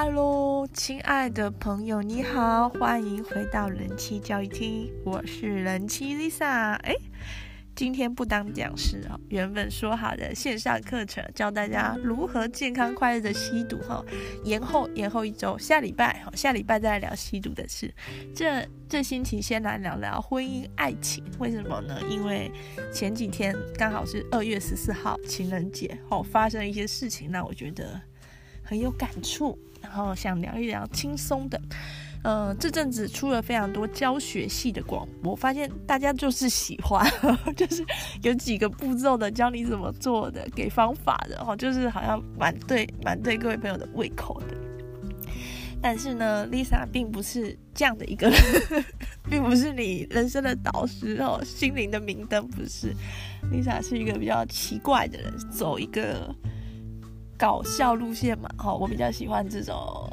Hello，亲爱的朋友，你好，欢迎回到人气教育厅，我是人气 Lisa。哎，今天不当讲师哦，原本说好的线上课程，教大家如何健康快乐的吸毒哈，延后延后一周，下礼拜哈，下礼拜再来聊吸毒的事。这这星期先来聊聊婚姻爱情，为什么呢？因为前几天刚好是二月十四号情人节，哦，发生一些事情，让我觉得很有感触。然后想聊一聊轻松的，呃，这阵子出了非常多教学系的广播，发现大家就是喜欢，就是有几个步骤的教你怎么做的，给方法的哦，就是好像蛮对蛮对各位朋友的胃口的。但是呢，Lisa 并不是这样的一个人，并不是你人生的导师哦，心灵的明灯不是。Lisa 是一个比较奇怪的人，走一个。搞笑路线嘛，哈，我比较喜欢这种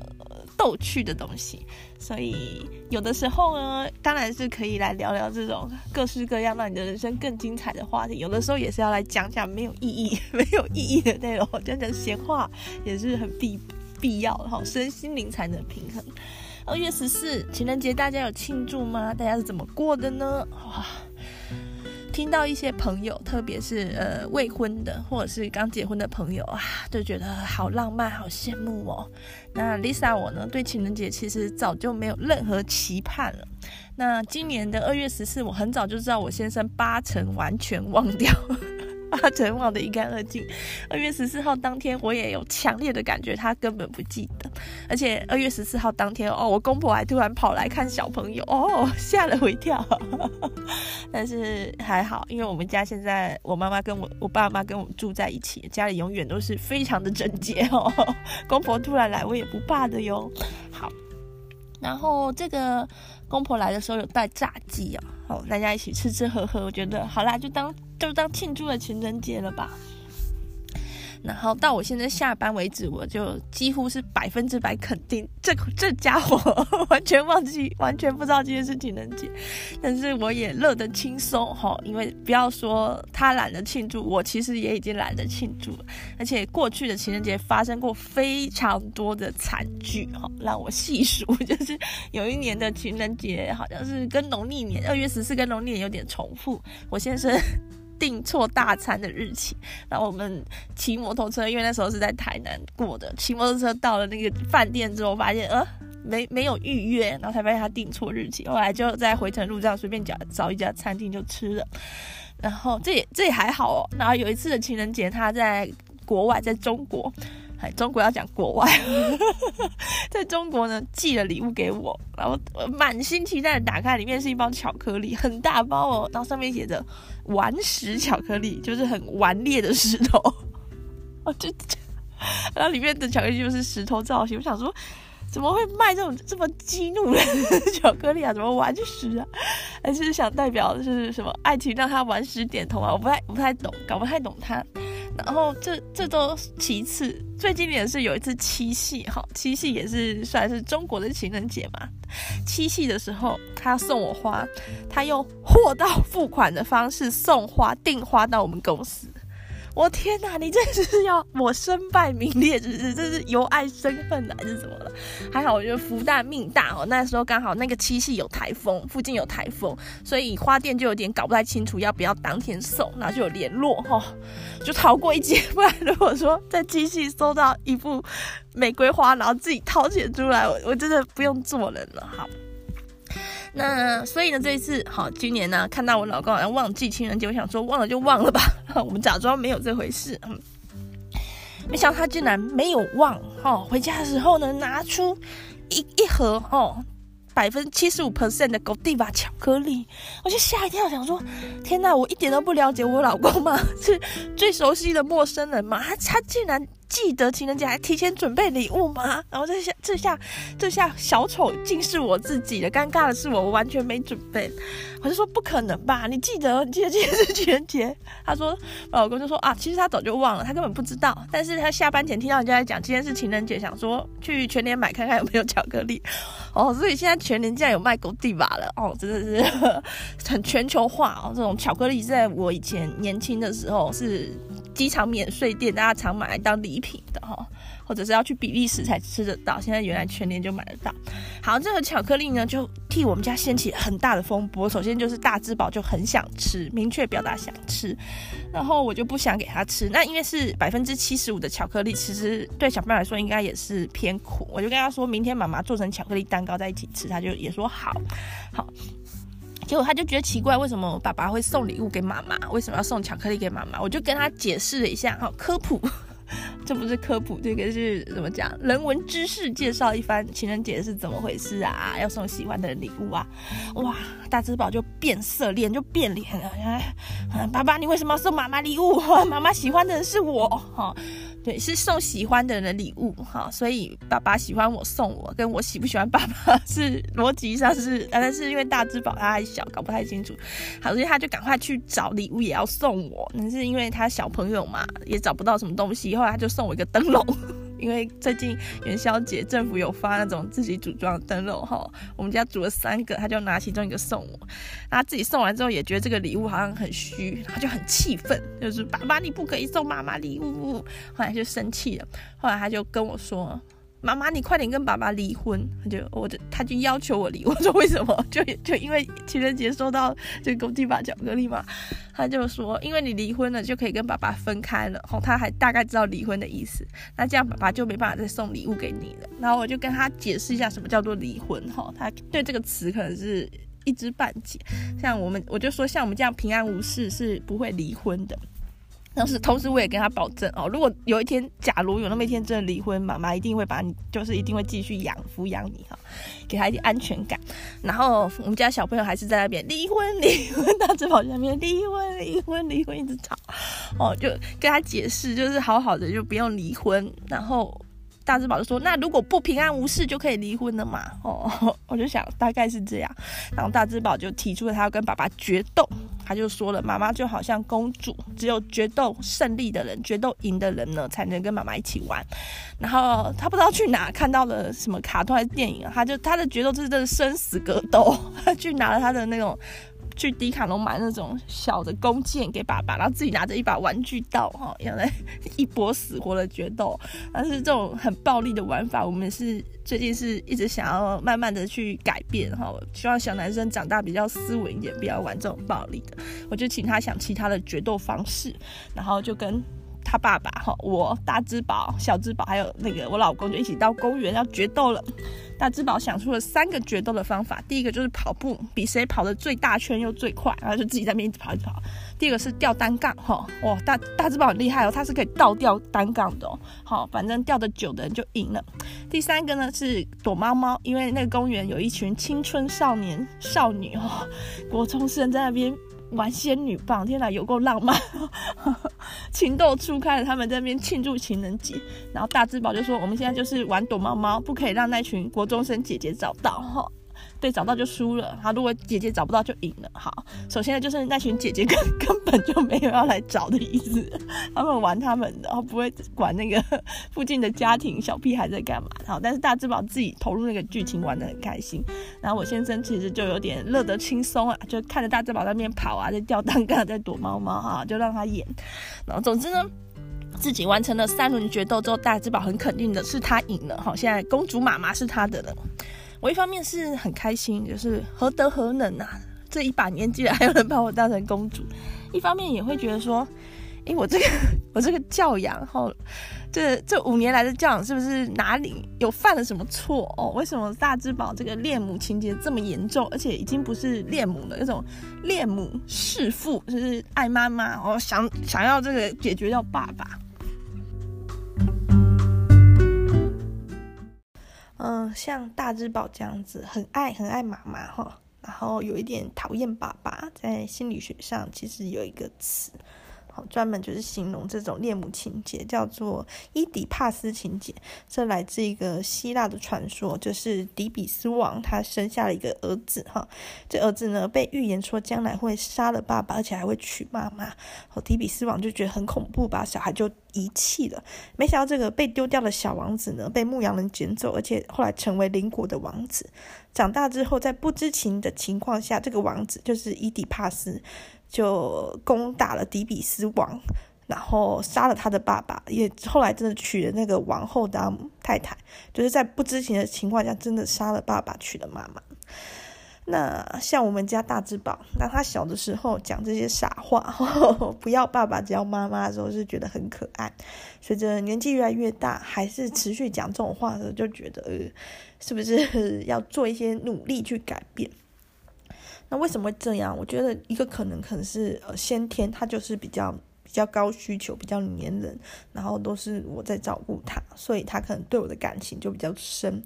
逗趣的东西，所以有的时候呢，当然是可以来聊聊这种各式各样让你的人生更精彩的话题。有的时候也是要来讲讲没有意义、没有意义的内容，讲讲闲话也是很必必要的哈，身心灵才能平衡。二月十四情人节，大家有庆祝吗？大家是怎么过的呢？哇！听到一些朋友，特别是呃未婚的或者是刚结婚的朋友啊，就觉得好浪漫，好羡慕哦。那 Lisa 我呢，对情人节其实早就没有任何期盼了。那今年的二月十四，我很早就知道我先生八成完全忘掉。八成忘得一干二净。二月十四号当天，我也有强烈的感觉，他根本不记得。而且二月十四号当天，哦，我公婆还突然跑来看小朋友，哦，吓了我一跳。但是还好，因为我们家现在我妈妈跟我我爸妈跟我住在一起，家里永远都是非常的整洁 哦。公婆突然来，我也不怕的哟。好，然后这个公婆来的时候有带炸鸡啊，好，大家一起吃吃喝喝，我觉得好啦，就当。就当庆祝了情人节了吧。然后到我现在下班为止，我就几乎是百分之百肯定，这这家伙完全忘记，完全不知道今天是情人节。但是我也乐得轻松哈，因为不要说他懒得庆祝，我其实也已经懒得庆祝了。而且过去的情人节发生过非常多的惨剧哈，让我细数，就是有一年的情人节好像是跟农历年二月十四跟农历年有点重复，我先生。订错大餐的日期，然后我们骑摩托车，因为那时候是在台南过的，骑摩托车到了那个饭店之后，发现呃没没有预约，然后才发现他订错日期，后来就在回程路上随便找找一家餐厅就吃了，然后这也这也还好哦。然后有一次的情人节，他在国外，在中国。哎，中国要讲国外，在中国呢寄了礼物给我，然后我满心期待的打开，里面是一包巧克力，很大包哦，然后上面写着“顽石巧克力”，就是很顽劣的石头。哦，就，然后里面的巧克力就是石头造型。我想说，怎么会卖这种这么激怒人的 巧克力啊？怎么顽石啊？还是想代表就是什么爱情让他顽石点头啊？我不太不太懂，搞不太懂他。然后这这都其次，最经典的是有一次七夕，哈，七夕也是算是中国的情人节嘛。七夕的时候，他送我花，他用货到付款的方式送花，订花到我们公司。我天哪，你这是要我身败名裂，是不是？这是由爱生恨还是怎么了？还好，我觉得福大命大哦。那时候刚好那个七夕有台风，附近有台风，所以花店就有点搞不太清楚要不要当天送，然后就有联络哈、哦，就逃过一劫。不然如果说在七夕收到一副玫瑰花，然后自己掏钱出来，我我真的不用做人了。好。那所以呢，这一次好，今年呢，看到我老公好像忘记情人节，我想说忘了就忘了吧，我们假装没有这回事。嗯，没想到他竟然没有忘哦，回家的时候呢，拿出一一盒哦。百分之七十五 percent 的 Godiva 巧克力，我就吓一跳，想说：天哪，我一点都不了解我老公吗？是最熟悉的陌生人吗？他他竟然记得情人节还提前准备礼物吗？然后这下这下这下小丑竟是我自己的，尴尬的是我，完全没准备。我就说不可能吧？你记得？你记得今天是情人节？他说，我老公就说啊，其实他早就忘了，他根本不知道。但是他下班前听到人家在讲今天是情人节，想说去全年买看看有没有巧克力。哦，所以现在全年竟然有卖狗地吧了哦，真的是很 全球化哦。这种巧克力在我以前年轻的时候是机场免税店，大家常买来当礼品的哈、或者是要去比利时才吃得到。现在原来全年就买得到。好，这个巧克力呢，就替我们家掀起很大的风波。首先就是大之宝就很想吃，明确表达想吃，然后我就不想给他吃。那因为是百分之七十五的巧克力，其实对小朋友来说应该也是偏苦。我就跟他说明天妈妈做成巧克力蛋糕在一起吃，他就也说好，好。结果他就觉得奇怪，为什么爸爸会送礼物给妈妈？为什么要送巧克力给妈妈？我就跟他解释了一下，好科普，这不是科普，这个是怎么讲？人文知识介绍一番，情人节是怎么回事啊？要送喜欢的人礼物啊！哇，大之宝就变色，脸就变脸了。爸爸，你为什么要送妈妈礼物？妈妈喜欢的人是我，哈。对，是送喜欢的人的礼物哈，所以爸爸喜欢我送我，跟我喜不喜欢爸爸 是逻辑上是，但是因为大之宝他还小，搞不太清楚，好，所以他就赶快去找礼物也要送我，那是因为他小朋友嘛，也找不到什么东西，后来他就送我一个灯笼。因为最近元宵节，政府有发那种自己组装的灯笼哈，我们家组了三个，他就拿其中一个送我。他自己送完之后也觉得这个礼物好像很虚，他就很气愤，就是爸爸你不可以送妈妈礼物，后来就生气了。后来他就跟我说。妈妈，你快点跟爸爸离婚！他就我就他就要求我离。我说为什么？就就因为情人节收到这个公鸡巴巧克力嘛。他就说，因为你离婚了，就可以跟爸爸分开了。哦，他还大概知道离婚的意思。那这样爸爸就没办法再送礼物给你了。然后我就跟他解释一下什么叫做离婚。哈，他对这个词可能是一知半解。像我们，我就说像我们这样平安无事是不会离婚的。但是同时，我也跟他保证哦，如果有一天，假如有那么一天真的离婚，妈妈一定会把你，就是一定会继续养抚养你哈，给他一点安全感。然后我们家小朋友还是在那边离婚离婚，大智宝在那边离婚离婚离婚一直吵哦，就跟他解释，就是好好的就不用离婚，然后。大之宝就说：“那如果不平安无事就可以离婚了嘛？”哦，我就想大概是这样。然后大之宝就提出了他要跟爸爸决斗，他就说了：“妈妈就好像公主，只有决斗胜利的人、决斗赢的人呢，才能跟妈妈一起玩。”然后他不知道去哪看到了什么卡通还是电影，他就他的决斗就是真的生死格斗，他去拿了他的那种。去迪卡侬买那种小的弓箭给爸爸，然后自己拿着一把玩具刀，哈，要来一波死活的决斗。但是这种很暴力的玩法，我们是最近是一直想要慢慢的去改变，哈，希望小男生长大比较斯文一点，不要玩这种暴力的。我就请他想其他的决斗方式，然后就跟。他爸爸哈，我大之宝、小之宝还有那个我老公就一起到公园要决斗了。大之宝想出了三个决斗的方法，第一个就是跑步，比谁跑的最大圈又最快，然后就自己在那边一直跑一直跑。第二个是吊单杠哈，哇，大大之宝很厉害哦，他是可以倒吊单杠的哦。好，反正吊得久的人就赢了。第三个呢是躲猫猫，因为那个公园有一群青春少年少女哈，国中生在那边。玩仙女棒，天哪，有够浪漫，情窦初开了，他们在那边庆祝情人节。然后大智宝就说：“我们现在就是玩躲猫猫，不可以让那群国中生姐姐找到。”哈。对，找到就输了。好，如果姐姐找不到就赢了。好，首先呢，就是那群姐姐根 根本就没有要来找的意思，他们玩他们的，然后不会管那个附近的家庭小屁孩在干嘛。好，但是大之宝自己投入那个剧情玩得很开心。然后我先生其实就有点乐得轻松啊，就看着大之宝在那边跑啊，在吊单杠，在躲猫猫啊，就让他演。然后总之呢，自己完成了三轮决斗之后，大之宝很肯定的是他赢了。好，现在公主妈妈是他的了。我一方面是很开心，就是何德何能啊，这一把年纪了还有人把我当成公主。一方面也会觉得说，诶、我这个我这个教养，后这这五年来的教养是不是哪里有犯了什么错哦？为什么大之宝这个恋母情节这么严重，而且已经不是恋母了，那种恋母弑父，就是爱妈妈哦，想想要这个解决掉爸爸。嗯，像大之宝这样子，很爱很爱妈妈哈，然后有一点讨厌爸爸，在心理学上其实有一个词。专门就是形容这种恋母情结，叫做伊底帕斯情结。这来自一个希腊的传说，就是底比斯王他生下了一个儿子，哈，这儿子呢被预言说将来会杀了爸爸，而且还会娶妈妈。好，底比斯王就觉得很恐怖，把小孩就遗弃了。没想到这个被丢掉的小王子呢，被牧羊人捡走，而且后来成为邻国的王子。长大之后，在不知情的情况下，这个王子就是伊底帕斯。就攻打了底比斯王，然后杀了他的爸爸，也后来真的娶了那个王后当太太，就是在不知情的情况下，真的杀了爸爸，娶了妈妈。那像我们家大只宝，那他小的时候讲这些傻话，不要爸爸，只要妈妈的时候，是觉得很可爱。随着年纪越来越大，还是持续讲这种话的时候，就觉得，呃，是不是要做一些努力去改变？那为什么会这样？我觉得一个可能可能是呃先天，他就是比较比较高需求，比较黏人，然后都是我在照顾他，所以他可能对我的感情就比较深。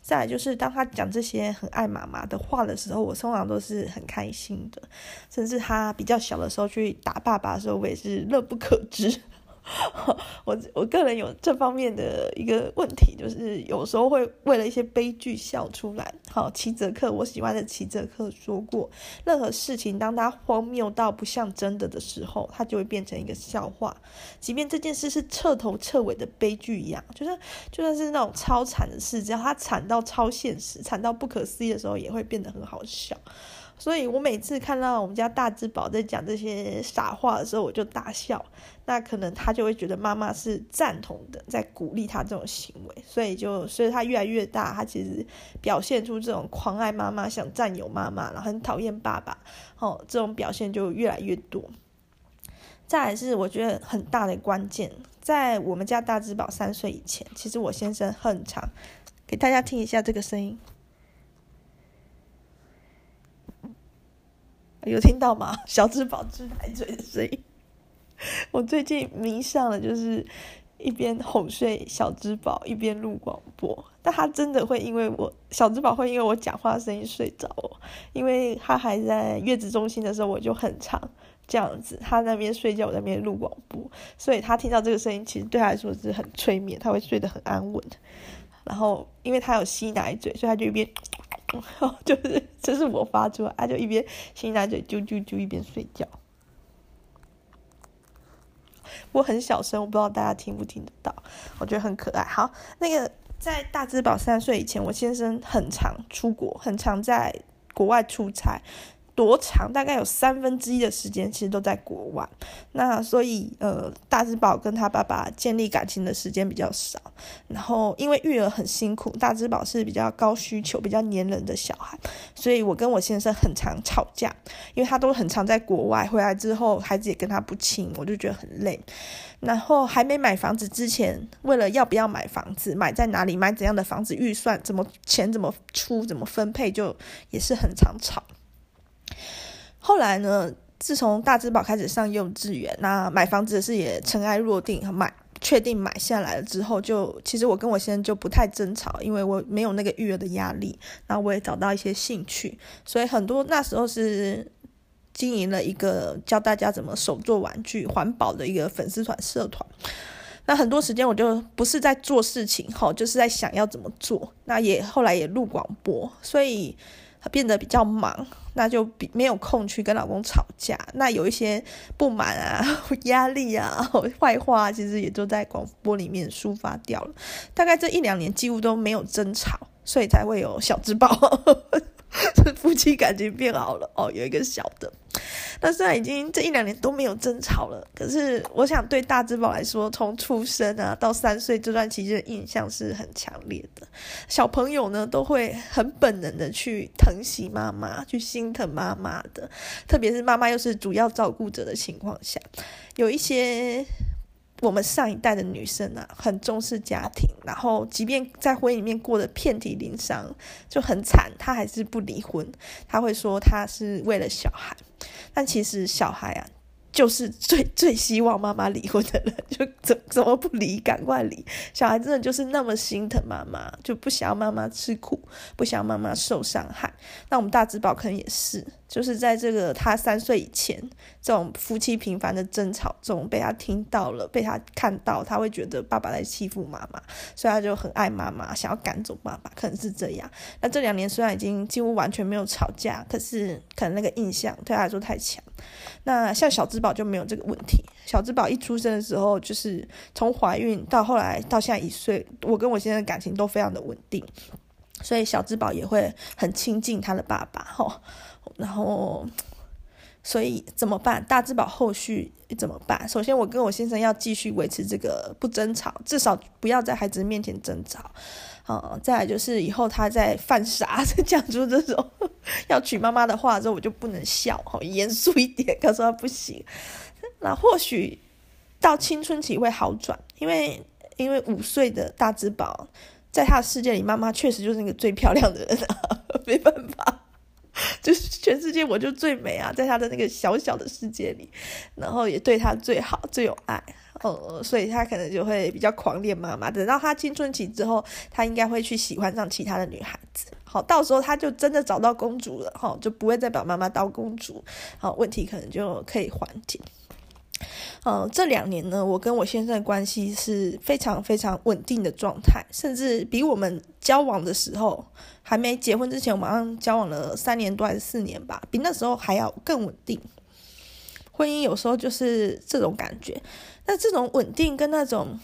再来就是当他讲这些很爱妈妈的话的时候，我通常都是很开心的，甚至他比较小的时候去打爸爸的时候，我也是乐不可支。我我个人有这方面的一个问题，就是有时候会为了一些悲剧笑出来。好，齐泽克，我喜欢的齐泽克说过，任何事情当它荒谬到不像真的的时候，它就会变成一个笑话。即便这件事是彻头彻尾的悲剧一样，就是就算是那种超惨的事，只要它惨到超现实、惨到不可思议的时候，也会变得很好笑。所以我每次看到我们家大只宝在讲这些傻话的时候，我就大笑。那可能他就会觉得妈妈是赞同的，在鼓励他这种行为。所以就随着他越来越大，他其实表现出这种狂爱妈妈、想占有妈妈，然后很讨厌爸爸，哦，这种表现就越来越多。再来是我觉得很大的关键，在我们家大只宝三岁以前，其实我先生很长给大家听一下这个声音。有听到吗？小只宝吃奶嘴的声音。我最近迷上了，就是一边哄睡小只宝，一边录广播。但他真的会因为我小只宝会因为我讲话声音睡着，因为他还在月子中心的时候，我就很常这样子，他那边睡觉，我在那边录广播，所以他听到这个声音，其实对他来说是很催眠，他会睡得很安稳。然后因为他有吸奶嘴，所以他就一边。就是这是我发出来，他就一边吸奶嘴啾啾啾，一边睡觉。我很小声，我不知道大家听不听得到。我觉得很可爱。好，那个在大只宝三岁以前，我先生很常出国，很常在国外出差。多长？大概有三分之一的时间其实都在国外，那所以呃，大只宝跟他爸爸建立感情的时间比较少。然后因为育儿很辛苦，大只宝是比较高需求、比较黏人的小孩，所以我跟我先生很常吵架，因为他都很常在国外，回来之后孩子也跟他不亲，我就觉得很累。然后还没买房子之前，为了要不要买房子、买在哪里、买怎样的房子、预算怎么钱怎么出、怎么分配，就也是很常吵。后来呢，自从大只宝开始上幼稚园，那买房子的事也尘埃落定，买确定买下来了之后，就其实我跟我先生就不太争吵，因为我没有那个育儿的压力，然后我也找到一些兴趣，所以很多那时候是经营了一个教大家怎么手做玩具、环保的一个粉丝团社团。那很多时间我就不是在做事情，哈，就是在想要怎么做。那也后来也录广播，所以。变得比较忙，那就比没有空去跟老公吵架。那有一些不满啊、压力啊、坏话，其实也都在广播里面抒发掉了。大概这一两年几乎都没有争吵，所以才会有小只宝。夫妻感情变好了哦，有一个小的。那虽然已经这一两年都没有争吵了，可是我想对大只宝来说，从出生啊到三岁这段期间的印象是很强烈的。小朋友呢都会很本能的去疼惜妈妈，去心疼妈妈的，特别是妈妈又是主要照顾者的情况下，有一些。我们上一代的女生啊，很重视家庭，然后即便在婚姻里面过得遍体鳞伤，就很惨，她还是不离婚。她会说她是为了小孩，但其实小孩啊。就是最 最希望妈妈离婚的人，就怎怎么不离？赶快离！小孩真的就是那么心疼妈妈，就不想要妈妈吃苦，不想要妈妈受伤害。那我们大只宝可能也是，就是在这个他三岁以前，这种夫妻频繁的争吵中，被他听到了，被他看到，他会觉得爸爸在欺负妈妈，所以他就很爱妈妈，想要赶走爸爸，可能是这样。那这两年虽然已经几乎完全没有吵架，可是可能那个印象对他来说太强。那像小只宝就没有这个问题。小只宝一出生的时候，就是从怀孕到后来到现在一岁，我跟我现在的感情都非常的稳定，所以小只宝也会很亲近他的爸爸，吼，然后。所以怎么办？大字宝后续怎么办？首先，我跟我先生要继续维持这个不争吵，至少不要在孩子面前争吵。嗯，再来就是以后他在犯傻，讲出这种要娶妈妈的话之后，我就不能笑，好严肃一点，告诉他不行。那或许到青春期会好转，因为因为五岁的大字宝在他的世界里，妈妈确实就是那个最漂亮的人啊，没办法。就是全世界我就最美啊，在他的那个小小的世界里，然后也对他最好、最有爱，呃，所以他可能就会比较狂恋妈妈。等到他青春期之后，他应该会去喜欢上其他的女孩子。好，到时候他就真的找到公主了，哈，就不会再把妈妈当公主，好，问题可能就可以缓解。嗯，这两年呢，我跟我先生的关系是非常非常稳定的状态，甚至比我们交往的时候，还没结婚之前，我们交往了三年多还是四年吧，比那时候还要更稳定。婚姻有时候就是这种感觉，那这种稳定跟那种。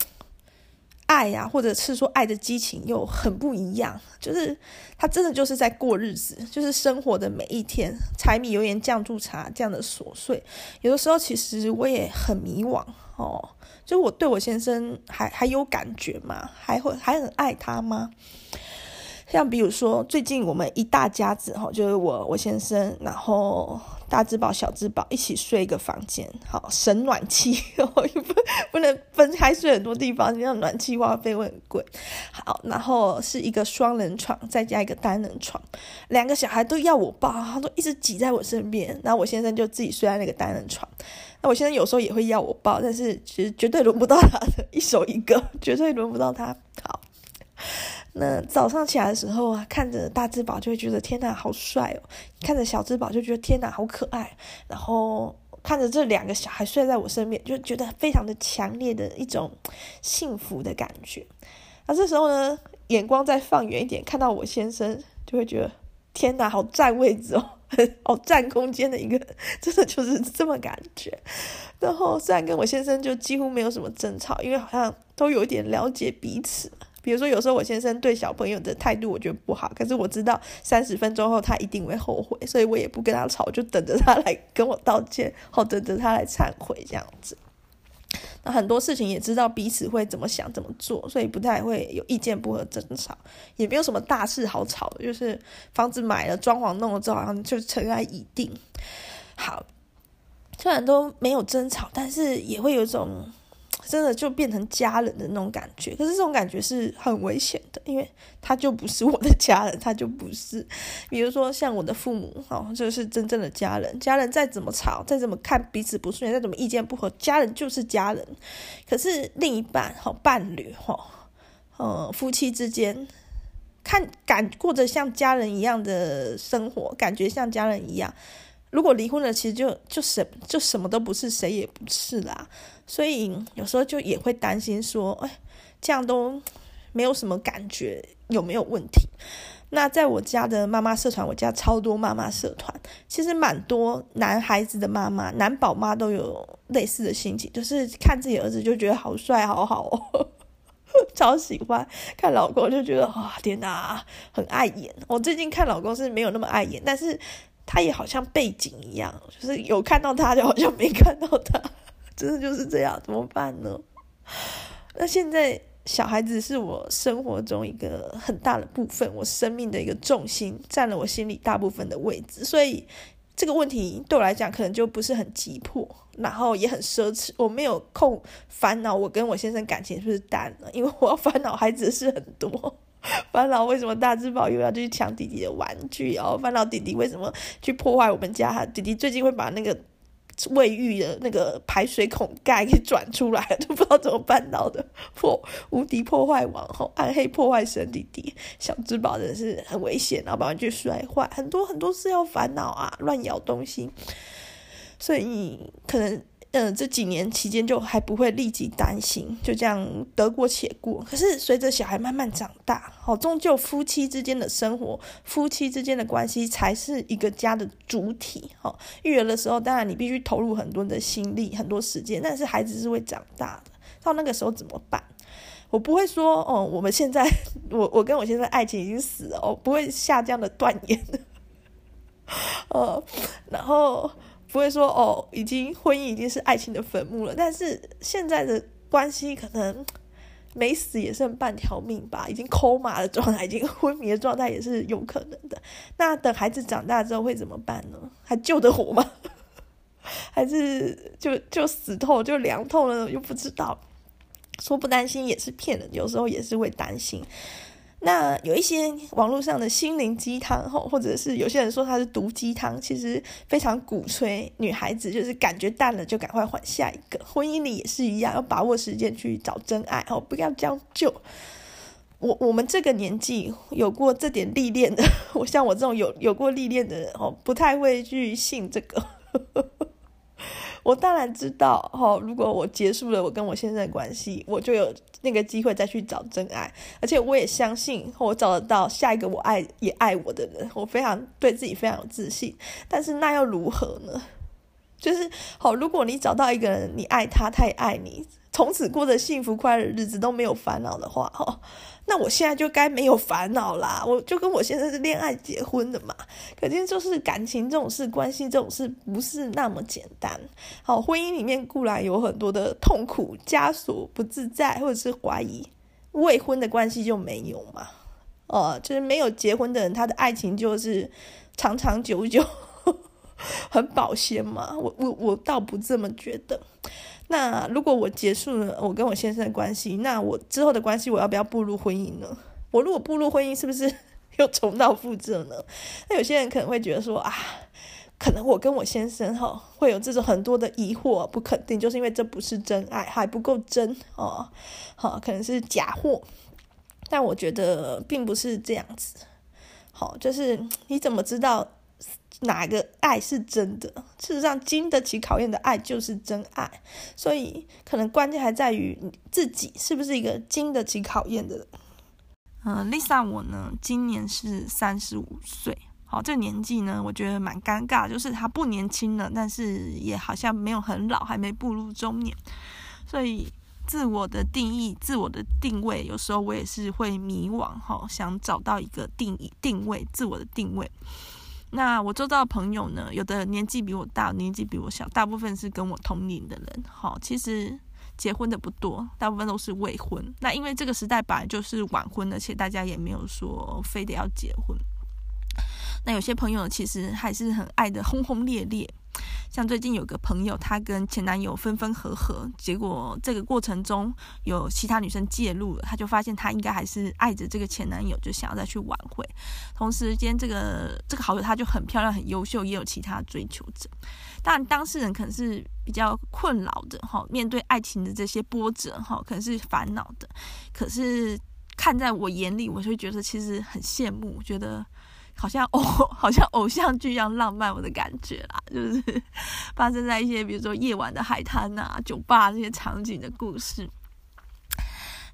爱呀、或者是说爱的激情又很不一样，就是他真的就是在过日子，就是生活的每一天，柴米油盐酱醋茶这样的琐碎。有的时候其实我也很迷惘哦，就我对我先生还还有感觉吗？还会还很爱他吗？像比如说最近我们一大家子哈，就是我我先生，然后。大只宝、小只宝一起睡一个房间，好省暖气，不不能分开睡很多地方，这样暖气花费会很贵。好，然后是一个双人床，再加一个单人床，两个小孩都要我抱，他都一直挤在我身边，然后我先生就自己睡在那个单人床。那我先生有时候也会要我抱，但是其实绝对轮不到他的，一手一个，绝对轮不到他。好。那早上起来的时候啊，看着大只宝就会觉得天哪，好帅哦；看着小只宝就觉得天哪，好可爱。然后看着这两个小孩睡在我身边，就觉得非常的强烈的一种幸福的感觉。那这时候呢，眼光再放远一点，看到我先生，就会觉得天哪，好占位置哦，好占空间的一个，真的就是这么感觉。然后虽然跟我先生就几乎没有什么争吵，因为好像都有点了解彼此。比如说，有时候我先生对小朋友的态度，我觉得不好，可是我知道三十分钟后他一定会后悔，所以我也不跟他吵，就等着他来跟我道歉，或等着他来忏悔这样子。那很多事情也知道彼此会怎么想、怎么做，所以不太会有意见不合、争吵，也没有什么大事好吵，就是房子买了、装潢弄了之后，好像就尘埃已定。好，虽然都没有争吵，但是也会有一种。真的就变成家人的那种感觉，可是这种感觉是很危险的，因为他就不是我的家人，他就不是。比如说像我的父母，哦，就是真正的家人。家人再怎么吵，再怎么看彼此不顺眼，再怎么意见不合，家人就是家人。可是另一半，哈，伴侣，哈，呃，夫妻之间，看感过着像家人一样的生活，感觉像家人一样。如果离婚了，其实就就什就什么都不是，谁也不是啦。所以有时候就也会担心说，哎，这样都没有什么感觉，有没有问题？那在我家的妈妈社团，我家超多妈妈社团，其实蛮多男孩子的妈妈、男宝妈都有类似的心情，就是看自己儿子就觉得好帅、好好哦，超喜欢；看老公就觉得哇，天哪，很碍眼。我最近看老公是没有那么碍眼，但是。他也好像背景一样，就是有看到他，就好像没看到他，真的就是这样，怎么办呢？那现在小孩子是我生活中一个很大的部分，我生命的一个重心，占了我心里大部分的位置，所以这个问题对我来讲可能就不是很急迫，然后也很奢侈，我没有空烦恼我跟我先生感情是不是淡了，因为我要烦恼孩子的事很多。烦恼为什么大只宝又要去抢弟弟的玩具哦？烦恼弟弟为什么去破坏我们家？弟弟最近会把那个卫浴的那个排水孔盖给转出来，都不知道怎么办到的。破无敌破坏王吼，暗黑破坏神弟弟，小只宝真的是很危险，然后把玩具摔坏，很多很多事要烦恼啊，乱咬东西，所以可能。嗯，这几年期间就还不会立即担心，就这样得过且过。可是随着小孩慢慢长大，好，终究夫妻之间的生活，夫妻之间的关系才是一个家的主体。好，育儿的时候，当然你必须投入很多的心力、很多时间，但是孩子是会长大的。到那个时候怎么办？我不会说，哦，我们现在，我我跟我先生爱情已经死了，哦，不会下这样的断言。哦，然后。不会说哦，已经婚姻已经是爱情的坟墓了。但是现在的关系可能没死也剩半条命吧，已经 coma 的状态，已经昏迷的状态也是有可能的。那等孩子长大之后会怎么办呢？还救得活吗？还是就就死透就凉透了？又不知道。说不担心也是骗人，有时候也是会担心。那有一些网络上的心灵鸡汤，或者是有些人说它是毒鸡汤，其实非常鼓吹女孩子就是感觉淡了就赶快换下一个。婚姻里也是一样，要把握时间去找真爱，哦，不要将就。我我们这个年纪有过这点历练的，我像我这种有有过历练的人，哦，不太会去信这个。我当然知道，哈，如果我结束了我跟我先生的关系，我就有那个机会再去找真爱，而且我也相信我找得到下一个我爱也爱我的人，我非常对自己非常有自信。但是那又如何呢？就是，好，如果你找到一个人，你爱他，他也爱你。从此过着幸福快乐日子都没有烦恼的话，哈，那我现在就该没有烦恼啦。我就跟我现在是恋爱结婚的嘛，肯定就是感情这种事，关系这种事不是那么简单。好，婚姻里面固然有很多的痛苦、枷锁、不自在，或者是怀疑。未婚的关系就没有嘛？哦，就是没有结婚的人，他的爱情就是长长久久，很保鲜嘛。我我我倒不这么觉得。那如果我结束了我跟我先生的关系，那我之后的关系我要不要步入婚姻呢？我如果步入婚姻，是不是 又重蹈覆辙呢？那有些人可能会觉得说啊，可能我跟我先生哈会有这种很多的疑惑，不肯定，就是因为这不是真爱，还不够真哦，好，可能是假货。但我觉得并不是这样子，好，就是你怎么知道？哪个爱是真的？事实上，经得起考验的爱就是真爱。所以，可能关键还在于你自己是不是一个经得起考验的人。嗯、呃，Lisa，我呢，今年是三十五岁。好，这个年纪呢，我觉得蛮尴尬，就是她不年轻了，但是也好像没有很老，还没步入中年。所以，自我的定义、自我的定位，有时候我也是会迷惘。哈，想找到一个定义、定位、自我的定位。那我周遭的朋友呢，有的年纪比我大，年纪比我小，大部分是跟我同龄的人。好，其实结婚的不多，大部分都是未婚。那因为这个时代本来就是晚婚，而且大家也没有说非得要结婚。那有些朋友其实还是很爱的轰轰烈烈。像最近有个朋友，她跟前男友分分合合，结果这个过程中有其他女生介入了，她就发现她应该还是爱着这个前男友，就想要再去挽回。同时间，这个这个好友她就很漂亮、很优秀，也有其他追求者。当然，当事人可能是比较困扰的哈，面对爱情的这些波折哈，可能是烦恼的。可是看在我眼里，我就会觉得其实很羡慕，觉得。好像偶 好像偶像剧一样浪漫，我的感觉啦，就是发生在一些比如说夜晚的海滩呐、酒吧这些场景的故事。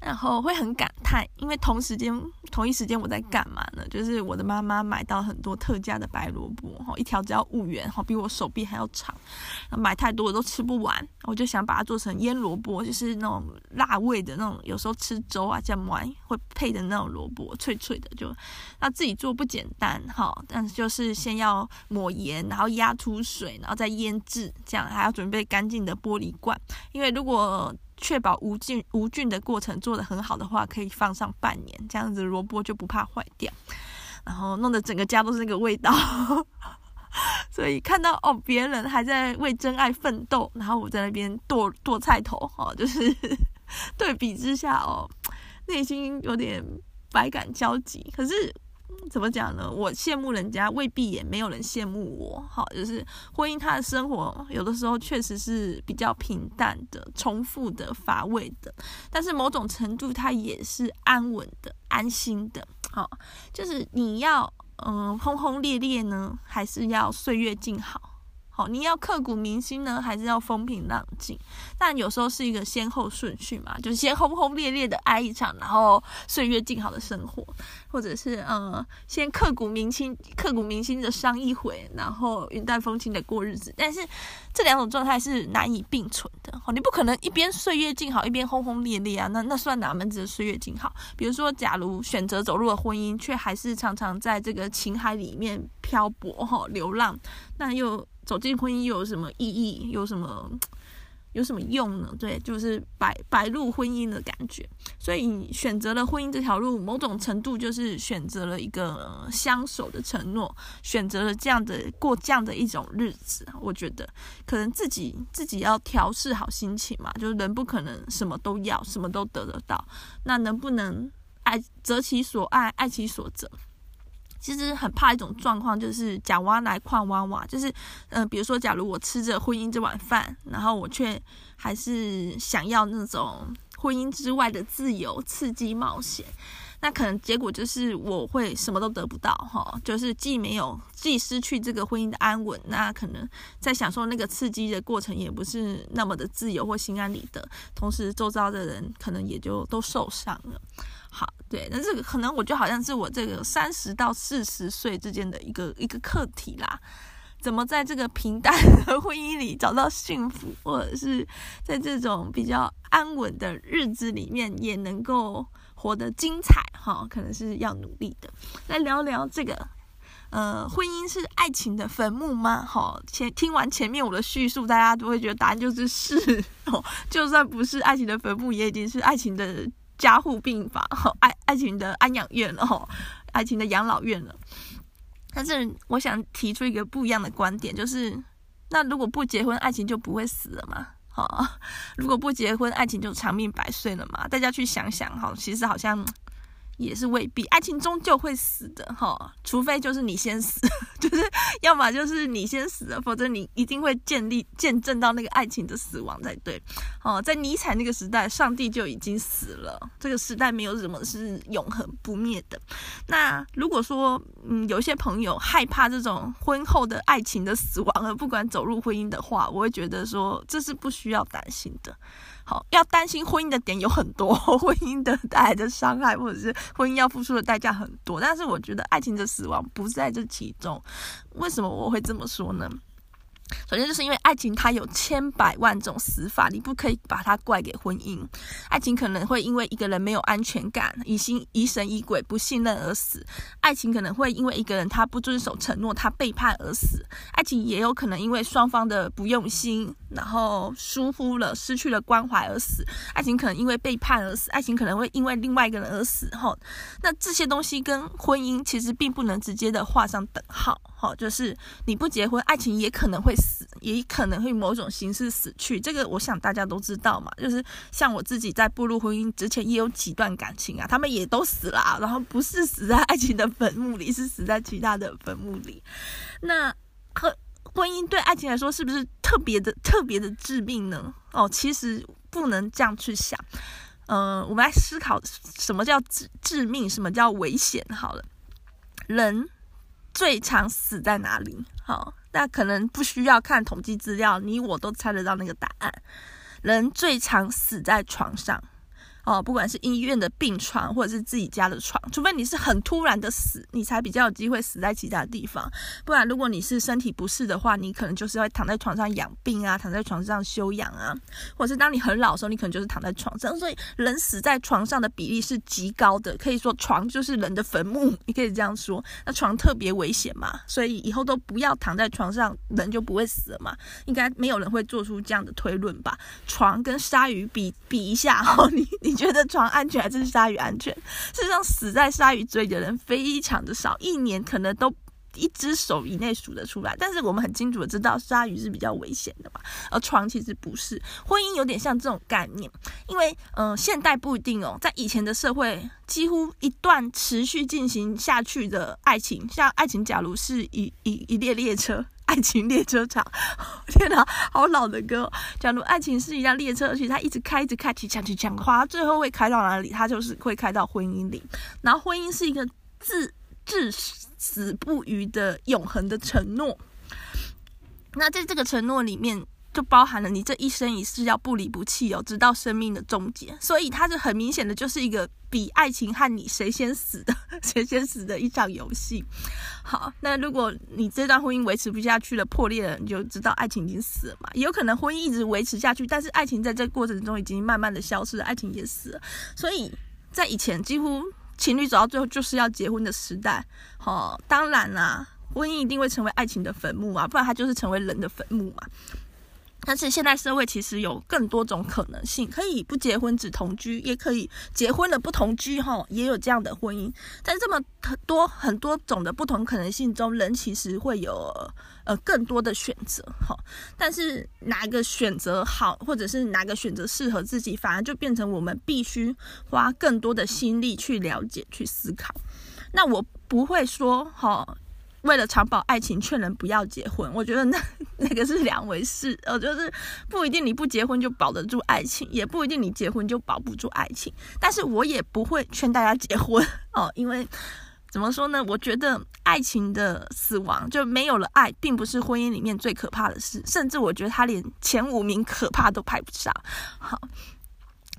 然后会很感叹，因为同时间同一时间我在干嘛呢？就是我的妈妈买到很多特价的白萝卜，哈，一条只要五元，哈，比我手臂还要长。买太多我都吃不完，我就想把它做成腌萝卜，就是那种辣味的那种，有时候吃粥啊这样买会配的那种萝卜，脆脆的。就那自己做不简单，哈，但是就是先要抹盐，然后压出水，然后再腌制，这样还要准备干净的玻璃罐，因为如果确保无菌无菌的过程做得很好的话，可以放上半年，这样子萝卜就不怕坏掉。然后弄得整个家都是那个味道，所以看到哦，别人还在为真爱奋斗，然后我在那边剁剁菜头，哦，就是 对比之下哦，内心有点百感交集。可是。怎么讲呢？我羡慕人家，未必也没有人羡慕我。好，就是婚姻，他的生活有的时候确实是比较平淡的、重复的、乏味的，但是某种程度，他也是安稳的、安心的。好，就是你要嗯轰轰烈烈呢，还是要岁月静好？哦，你要刻骨铭心呢，还是要风平浪静？但有时候是一个先后顺序嘛，就是先轰轰烈烈的爱一场，然后岁月静好的生活，或者是呃，先刻骨铭心、刻骨铭心的伤一回，然后云淡风轻的过日子。但是这两种状态是难以并存的。哦，你不可能一边岁月静好，一边轰轰烈烈啊，那那算哪门子的岁月静好？比如说，假如选择走入了婚姻，却还是常常在这个情海里面漂泊哈、流浪，那又。走进婚姻又有什么意义？有什么？有什么用呢？对，就是白白入婚姻的感觉。所以你选择了婚姻这条路，某种程度就是选择了一个相守的承诺，选择了这样的过这样的一种日子。我觉得可能自己自己要调试好心情嘛，就是人不可能什么都要，什么都得得到。那能不能爱择其所爱，爱其所择？其实很怕一种状况，就是假挖来矿挖挖，就是，嗯、比如说，假如我吃着婚姻这碗饭，然后我却还是想要那种婚姻之外的自由、刺激、冒险，那可能结果就是我会什么都得不到，哈，就是既没有，既失去这个婚姻的安稳，那可能在享受那个刺激的过程也不是那么的自由或心安理得，同时周遭的人可能也就都受伤了。好，对，那这个可能我就好像是我这个三十到四十岁之间的一个一个课题啦，怎么在这个平淡的婚姻里找到幸福，或者是在这种比较安稳的日子里面也能够活得精彩哈，可能是要努力的。来聊聊这个，呃，婚姻是爱情的坟墓吗？好，前听完前面我的叙述，大家都会觉得答案就是是哦，就算不是爱情的坟墓，也已经是爱情的。家护病房，爱爱情的安养院了，吼，爱情的养老院了。但是我想提出一个不一样的观点，就是那如果不结婚，爱情就不会死了嘛？哦，如果不结婚，爱情就长命百岁了嘛？大家去想想，哈，其实好像。也是未必，爱情终究会死的哈，除非就是你先死，就是要么就是你先死了，否则你一定会建立见证到那个爱情的死亡才对。哦，在尼采那个时代，上帝就已经死了，这个时代没有什么是永恒不灭的。那如果说，嗯，有些朋友害怕这种婚后的爱情的死亡而不管走入婚姻的话，我会觉得说这是不需要担心的。好，要担心婚姻的点有很多，婚姻的带来的伤害，或者是婚姻要付出的代价很多。但是我觉得爱情的死亡不在这其中。为什么我会这么说呢？首先就是因为爱情它有千百万种死法，你不可以把它怪给婚姻。爱情可能会因为一个人没有安全感，疑心疑神疑鬼，不信任而死；爱情可能会因为一个人他不遵守承诺，他背叛而死；爱情也有可能因为双方的不用心，然后疏忽了，失去了关怀而死；爱情可能因为背叛而死；爱情可能会因为另外一个人而死。哈，那这些东西跟婚姻其实并不能直接的画上等号。好，就是你不结婚，爱情也可能会死，也可能会某种形式死去。这个我想大家都知道嘛。就是像我自己在步入婚姻之前，也有几段感情啊，他们也都死了，然后不是死在爱情的坟墓里，是死在其他的坟墓里。那和婚姻对爱情来说，是不是特别的、特别的致命呢？哦，其实不能这样去想。嗯、我们来思考什么叫致致命，什么叫危险。好了，人。最常死在哪里？好，那可能不需要看统计资料，你我都猜得到那个答案。人最常死在床上。哦，不管是医院的病床，或者是自己家的床，除非你是很突然的死，你才比较有机会死在其他地方。不然，如果你是身体不适的话，你可能就是会躺在床上养病啊，躺在床上休养啊，或者是当你很老的时候，你可能就是躺在床上。所以，人死在床上的比例是极高的，可以说床就是人的坟墓，你可以这样说。那床特别危险嘛，所以以后都不要躺在床上，人就不会死了嘛。应该没有人会做出这样的推论吧？床跟鲨鱼比比一下，哦，你你。觉得床安全还是鲨鱼安全？事实上，死在鲨鱼嘴里的人非常的少，一年可能都一只手以内数得出来。但是我们很清楚的知道，鲨鱼是比较危险的嘛，而床其实不是。婚姻有点像这种概念，因为嗯、呃，现代不一定哦，在以前的社会，几乎一段持续进行下去的爱情，像爱情，假如是一一一列列车。爱情列车长，天哪，好老的歌。假如爱情是一辆列车，而且它一直开，一直开，起抢起抢的话，最后会开到哪里？它就是会开到婚姻里。然后婚姻是一个至至死不渝的永恒的承诺。那在这个承诺里面。就包含了你这一生一世要不离不弃哦，直到生命的终结。所以它是很明显的，就是一个比爱情和你谁先死的，谁先死的一场游戏。好，那如果你这段婚姻维持不下去了，破裂了，你就知道爱情已经死了嘛。也有可能婚姻一直维持下去，但是爱情在这过程中已经慢慢的消失了，爱情也死了。所以在以前，几乎情侣走到最后就是要结婚的时代。好，当然啦。婚姻一定会成为爱情的坟墓嘛，不然它就是成为人的坟墓嘛。但是现代社会其实有更多种可能性，可以不结婚只同居，也可以结婚了不同居，哈，也有这样的婚姻。在这么多很多种的不同可能性中，人其实会有呃更多的选择，哈。但是哪个选择好，或者是哪个选择适合自己，反而就变成我们必须花更多的心力去了解、去思考。那我不会说，哈。为了长保爱情，劝人不要结婚，我觉得那 那个是两回事。呃，就是不一定你不结婚就保得住爱情，也不一定你结婚就保不住爱情。但是我也不会劝大家结婚 哦，因为怎么说呢？我觉得爱情的死亡就没有了爱，并不是婚姻里面最可怕的事，甚至我觉得他连前五名可怕都排不上。好，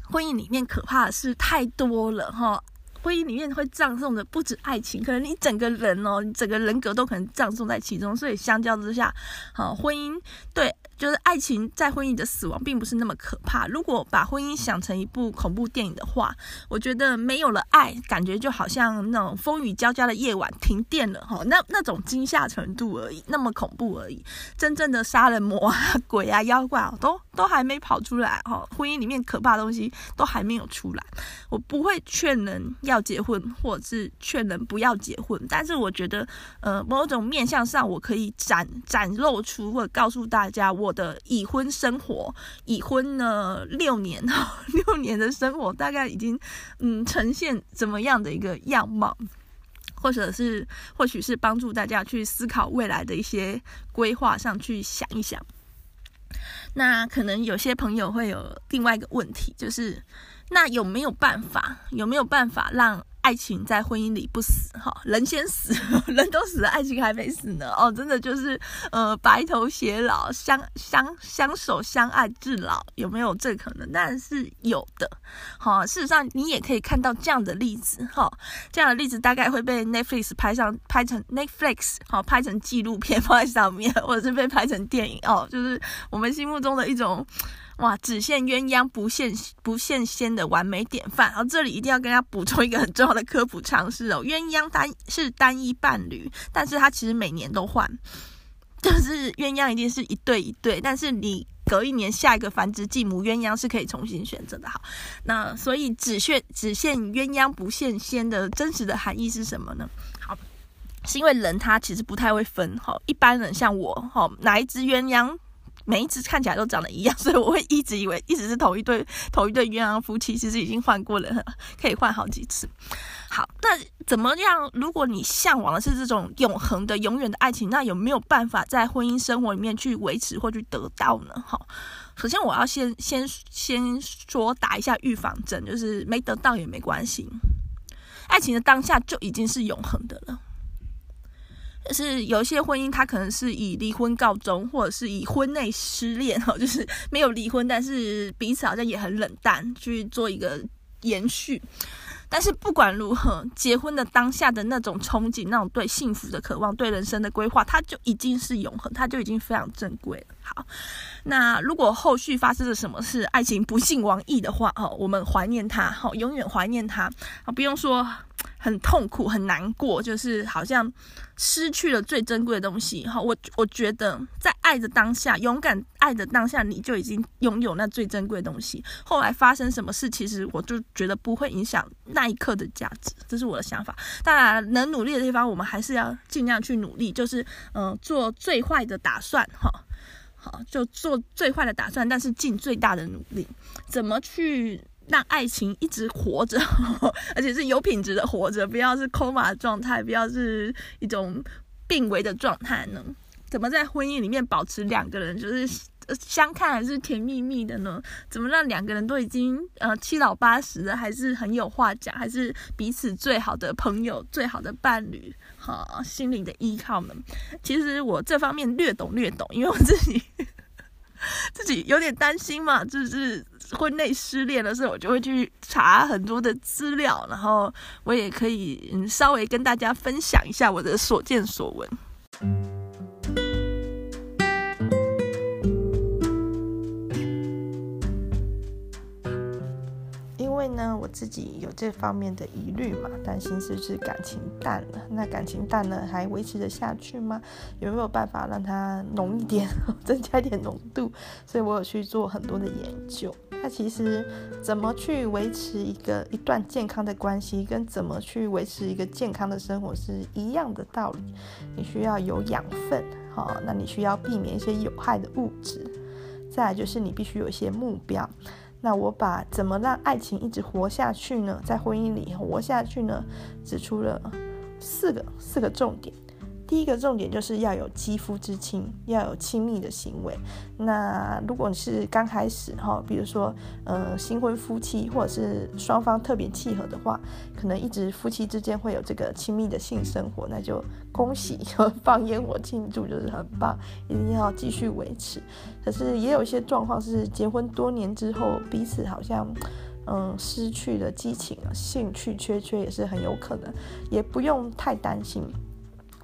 婚姻里面可怕的事太多了哈。婚姻里面会葬送的不止爱情，可能你整个人哦，你整个人格都可能葬送在其中。所以相较之下，好，婚姻对。就是爱情在婚姻的死亡并不是那么可怕。如果把婚姻想成一部恐怖电影的话，我觉得没有了爱，感觉就好像那种风雨交加的夜晚停电了哈，那那种惊吓程度而已，那么恐怖而已。真正的杀人魔啊、鬼啊、妖怪啊，都都还没跑出来哈，婚姻里面可怕的东西都还没有出来。我不会劝人要结婚，或者是劝人不要结婚，但是我觉得，呃，某种面向上，我可以展展露出，或者告诉大家我。我的已婚生活，已婚了六年，六年的生活大概已经嗯呈现怎么样的一个样貌，或者是或许是帮助大家去思考未来的一些规划上去想一想。那可能有些朋友会有另外一个问题，就是那有没有办法？有没有办法让？爱情在婚姻里不死哈，人先死，人都死了，爱情还没死呢哦，真的就是呃白头偕老，相相相守相爱至老，有没有这可能？当然是有的，好，事实上你也可以看到这样的例子哈，这样的例子大概会被 Netflix 拍上拍成 Netflix 好拍成纪录片放在上面，或者是被拍成电影哦，就是我们心目中的一种。哇，只羡鸳鸯不羡不羡仙的完美典范。然后这里一定要跟大家补充一个很重要的科普常识哦，鸳鸯单是单一伴侣，但是它其实每年都换，就是鸳鸯一定是一对一对，但是你隔一年下一个繁殖继母鸳鸯是可以重新选择的。好，那所以只羡只羡鸳鸯不羡仙的真实的含义是什么呢？好，是因为人他其实不太会分哈，一般人像我哈，哪一只鸳鸯？每一只看起来都长得一样，所以我会一直以为一直是同一对同一对鸳鸯夫妻，其实已经换过了，可以换好几次。好，那怎么样？如果你向往的是这种永恒的、永远的爱情，那有没有办法在婚姻生活里面去维持或去得到呢？好，首先我要先先先说打一下预防针，就是没得到也没关系，爱情的当下就已经是永恒的了。是有一些婚姻，它可能是以离婚告终，或者是以婚内失恋，哈，就是没有离婚，但是彼此好像也很冷淡，去做一个延续。但是不管如何，结婚的当下的那种憧憬，那种对幸福的渴望，对人生的规划，它就已经是永恒，它就已经非常珍贵了。好，那如果后续发生了什么事，爱情不幸亡佚的话，哦，我们怀念它，好，永远怀念它，啊，不用说。很痛苦，很难过，就是好像失去了最珍贵的东西。哈，我我觉得在爱的当下，勇敢爱的当下，你就已经拥有那最珍贵的东西。后来发生什么事，其实我就觉得不会影响那一刻的价值，这是我的想法。当然，能努力的地方，我们还是要尽量去努力，就是嗯、做最坏的打算，哈，好，就做最坏的打算，但是尽最大的努力，怎么去？让爱情一直活着，而且是有品质的活着，不要是 coma 的状态，不要是一种病危的状态呢？怎么在婚姻里面保持两个人就是相看还是甜蜜蜜的呢？怎么让两个人都已经呃七老八十了，还是很有话讲，还是彼此最好的朋友、最好的伴侣，哈，心灵的依靠呢？其实我这方面略懂略懂，因为我自己 自己有点担心嘛，就是。婚内失恋的时候，我就会去查很多的资料，然后我也可以稍微跟大家分享一下我的所见所闻。因为呢，我自己有这方面的疑虑嘛，担心是不是感情淡了？那感情淡了还维持得下去吗？有没有办法让它浓一点，增加一点浓度？所以我有去做很多的研究。那其实怎么去维持一个一段健康的关系，跟怎么去维持一个健康的生活是一样的道理。你需要有养分，好，那你需要避免一些有害的物质。再来就是你必须有一些目标。那我把怎么让爱情一直活下去呢？在婚姻里活下去呢？指出了四个四个重点。第一个重点就是要有肌肤之亲，要有亲密的行为。那如果你是刚开始哈，比如说呃新婚夫妻，或者是双方特别契合的话，可能一直夫妻之间会有这个亲密的性生活，那就恭喜，放烟火庆祝就是很棒，一定要继续维持。可是也有一些状况是结婚多年之后，彼此好像嗯失去了激情啊，兴趣缺缺也是很有可能，也不用太担心。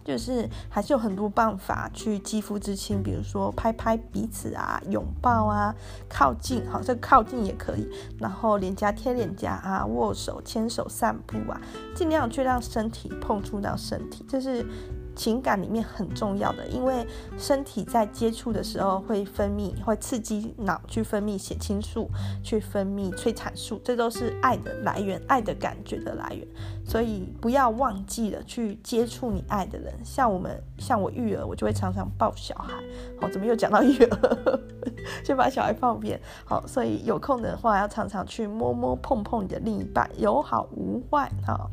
就是还是有很多办法去肌肤之亲，比如说拍拍彼此啊，拥抱啊，靠近，好，这靠近也可以，然后脸颊贴脸颊啊，握手、牵手、散步啊，尽量去让身体碰触到身体，这是。情感里面很重要的，因为身体在接触的时候会分泌，会刺激脑去分泌血清素，去分泌催产素，这都是爱的来源，爱的感觉的来源。所以不要忘记了去接触你爱的人。像我们，像我育儿，我就会常常抱小孩。好，怎么又讲到育儿？先把小孩放边。好，所以有空的话要常常去摸摸碰碰你的另一半，有好无坏。好，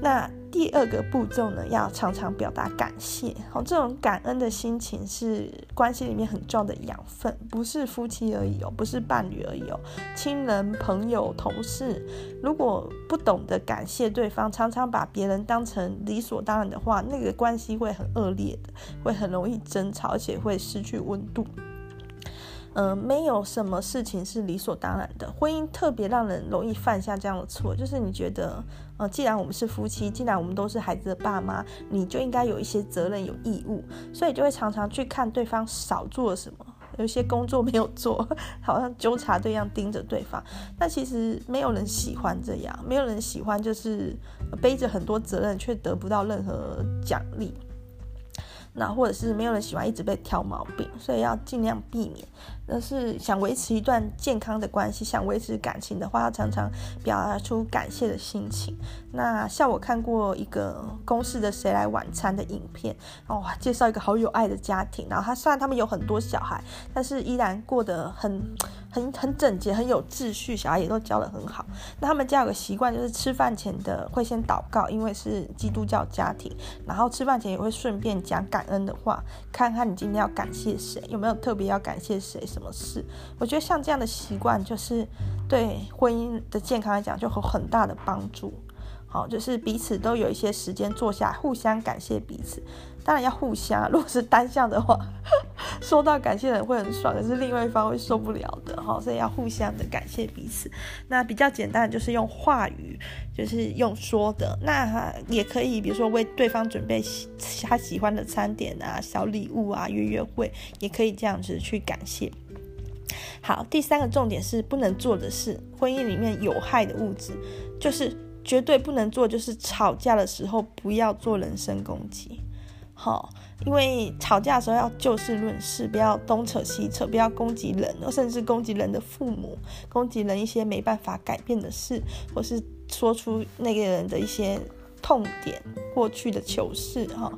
那。第二个步骤呢，要常常表达感谢。好，这种感恩的心情是关系里面很重要的养分，不是夫妻而已哦，不是伴侣而已哦，亲人、朋友、同事，如果不懂得感谢对方，常常把别人当成理所当然的话，那个关系会很恶劣的，会很容易争吵，而且会失去温度。嗯、呃，没有什么事情是理所当然的。婚姻特别让人容易犯下这样的错，就是你觉得，呃，既然我们是夫妻，既然我们都是孩子的爸妈，你就应该有一些责任、有义务，所以就会常常去看对方少做了什么，有些工作没有做，好像纠察队一样盯着对方。但其实没有人喜欢这样，没有人喜欢就是背着很多责任却得不到任何奖励。那或者是没有人喜欢一直被挑毛病，所以要尽量避免。但是想维持一段健康的关系，想维持感情的话，要常常表达出感谢的心情。那像我看过一个公视的《谁来晚餐》的影片，哦，介绍一个好有爱的家庭。然后他虽然他们有很多小孩，但是依然过得很很很整洁，很有秩序，小孩也都教得很好。那他们家有个习惯，就是吃饭前的会先祷告，因为是基督教家庭。然后吃饭前也会顺便讲感恩的话，看看你今天要感谢谁，有没有特别要感谢谁。什么事？我觉得像这样的习惯，就是对婚姻的健康来讲，就有很大的帮助。好，就是彼此都有一些时间坐下，互相感谢彼此。当然要互相，如果是单向的话，收到感谢的人会很爽，可是另外一方会受不了的。哈，所以要互相的感谢彼此。那比较简单的就是用话语，就是用说的。那也可以，比如说为对方准备他喜欢的餐点啊、小礼物啊、约约会，也可以这样子去感谢。好，第三个重点是不能做的事，婚姻里面有害的物质，就是绝对不能做，就是吵架的时候不要做人身攻击。好，因为吵架的时候要就事论事，不要东扯西扯，不要攻击人，甚至攻击人的父母，攻击人一些没办法改变的事，或是说出那个人的一些痛点、过去的糗事，哈。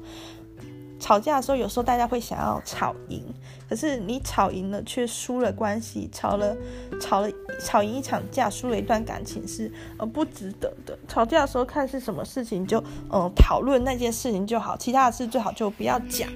吵架的时候，有时候大家会想要吵赢，可是你吵赢了却输了关系，吵了吵了吵赢一场架，输了一段感情是呃不值得的。吵架的时候看是什么事情就嗯讨论那件事情就好，其他的事最好就不要讲。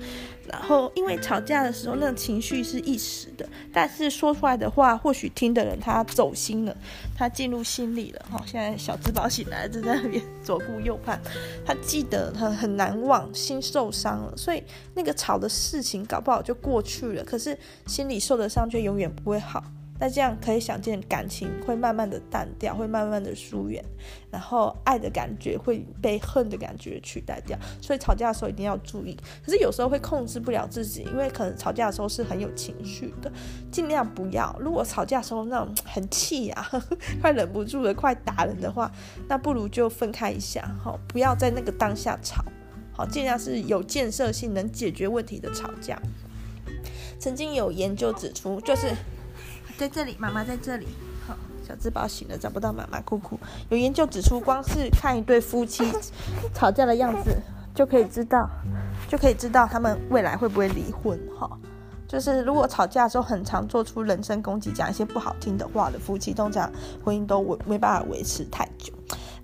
然后，因为吵架的时候，那个情绪是一时的，但是说出来的话，或许听的人他走心了，他进入心里了。哈，现在小智宝醒来，正在那边左顾右盼，他记得他很难忘，心受伤了，所以那个吵的事情搞不好就过去了，可是心里受的伤却永远不会好。那这样可以想见，感情会慢慢的淡掉，会慢慢的疏远，然后爱的感觉会被恨的感觉取代掉。所以吵架的时候一定要注意。可是有时候会控制不了自己，因为可能吵架的时候是很有情绪的，尽量不要。如果吵架的时候那种很气啊，快忍不住了，快打人的话，那不如就分开一下，好，不要在那个当下吵，好，尽量是有建设性、能解决问题的吵架。曾经有研究指出，就是。在这里，妈妈在这里。好，小智宝醒了，找不到妈妈，哭哭。有研究指出，光是看一对夫妻吵架的样子，就可以知道，就可以知道他们未来会不会离婚。哈，就是如果吵架的时候很常做出人身攻击，讲一些不好听的话的夫妻，通常婚姻都没办法维持太久。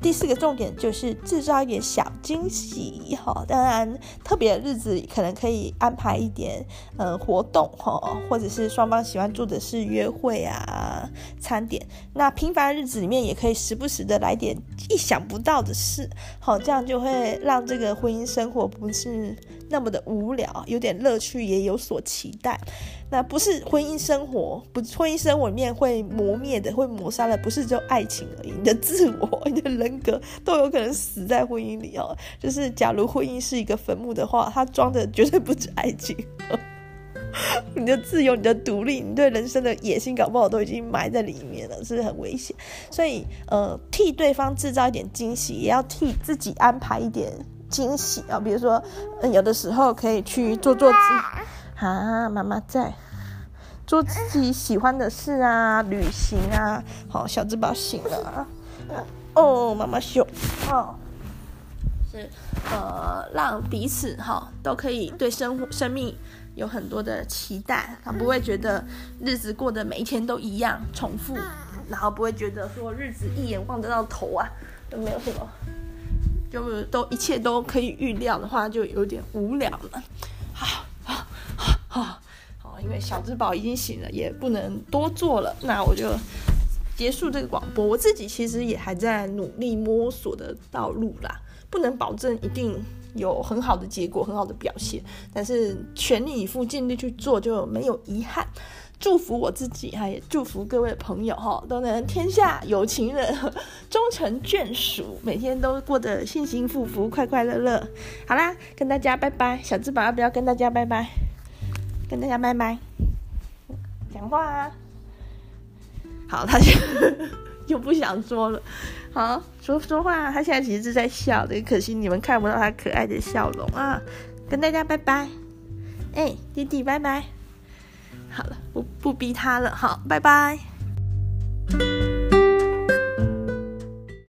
第四个重点就是制造一点小惊喜哈，当然特别的日子可能可以安排一点呃活动哈，或者是双方喜欢做的事约会啊、餐点。那平凡的日子里面也可以时不时的来点意想不到的事，好，这样就会让这个婚姻生活不是那么的无聊，有点乐趣，也有所期待。那不是婚姻生活，不婚姻生活里面会磨灭的，会抹杀的，不是只有爱情而已，你的自我、你的人格都有可能死在婚姻里哦。就是假如婚姻是一个坟墓的话，它装的绝对不止爱情，你的自由、你的独立、你对人生的野心，搞不好都已经埋在里面了，是很危险？所以，呃，替对方制造一点惊喜，也要替自己安排一点惊喜啊。比如说，嗯，有的时候可以去做做自己。啊，妈妈在做自己喜欢的事啊，旅行啊。好，小智宝醒了啊。哦，妈妈秀。哦，是呃，让彼此哈、都可以对生活、生命有很多的期待，他不会觉得日子过得每一天都一样重复，然后不会觉得说日子一眼望得到头啊，都没有什么，就都一切都可以预料的话，就有点无聊了。好。啊，好，因为小智宝已经醒了，也不能多做了，那我就结束这个广播。我自己其实也还在努力摸索的道路啦，不能保证一定有很好的结果、很好的表现，但是全力以赴、尽力去做就没有遗憾。祝福我自己，哈也祝福各位朋友哈，都能天下有情人终成眷属，每天都过得幸幸福福、快快乐乐。好啦，跟大家拜拜，小智宝要不要跟大家拜拜？跟大家拜拜，讲话啊！好，他就又不想说了。好，说说话。他现在其实是在笑的，可惜你们看不到他可爱的笑容啊！跟大家拜拜，哎，弟弟拜拜。好了，不不逼他了，好，拜拜。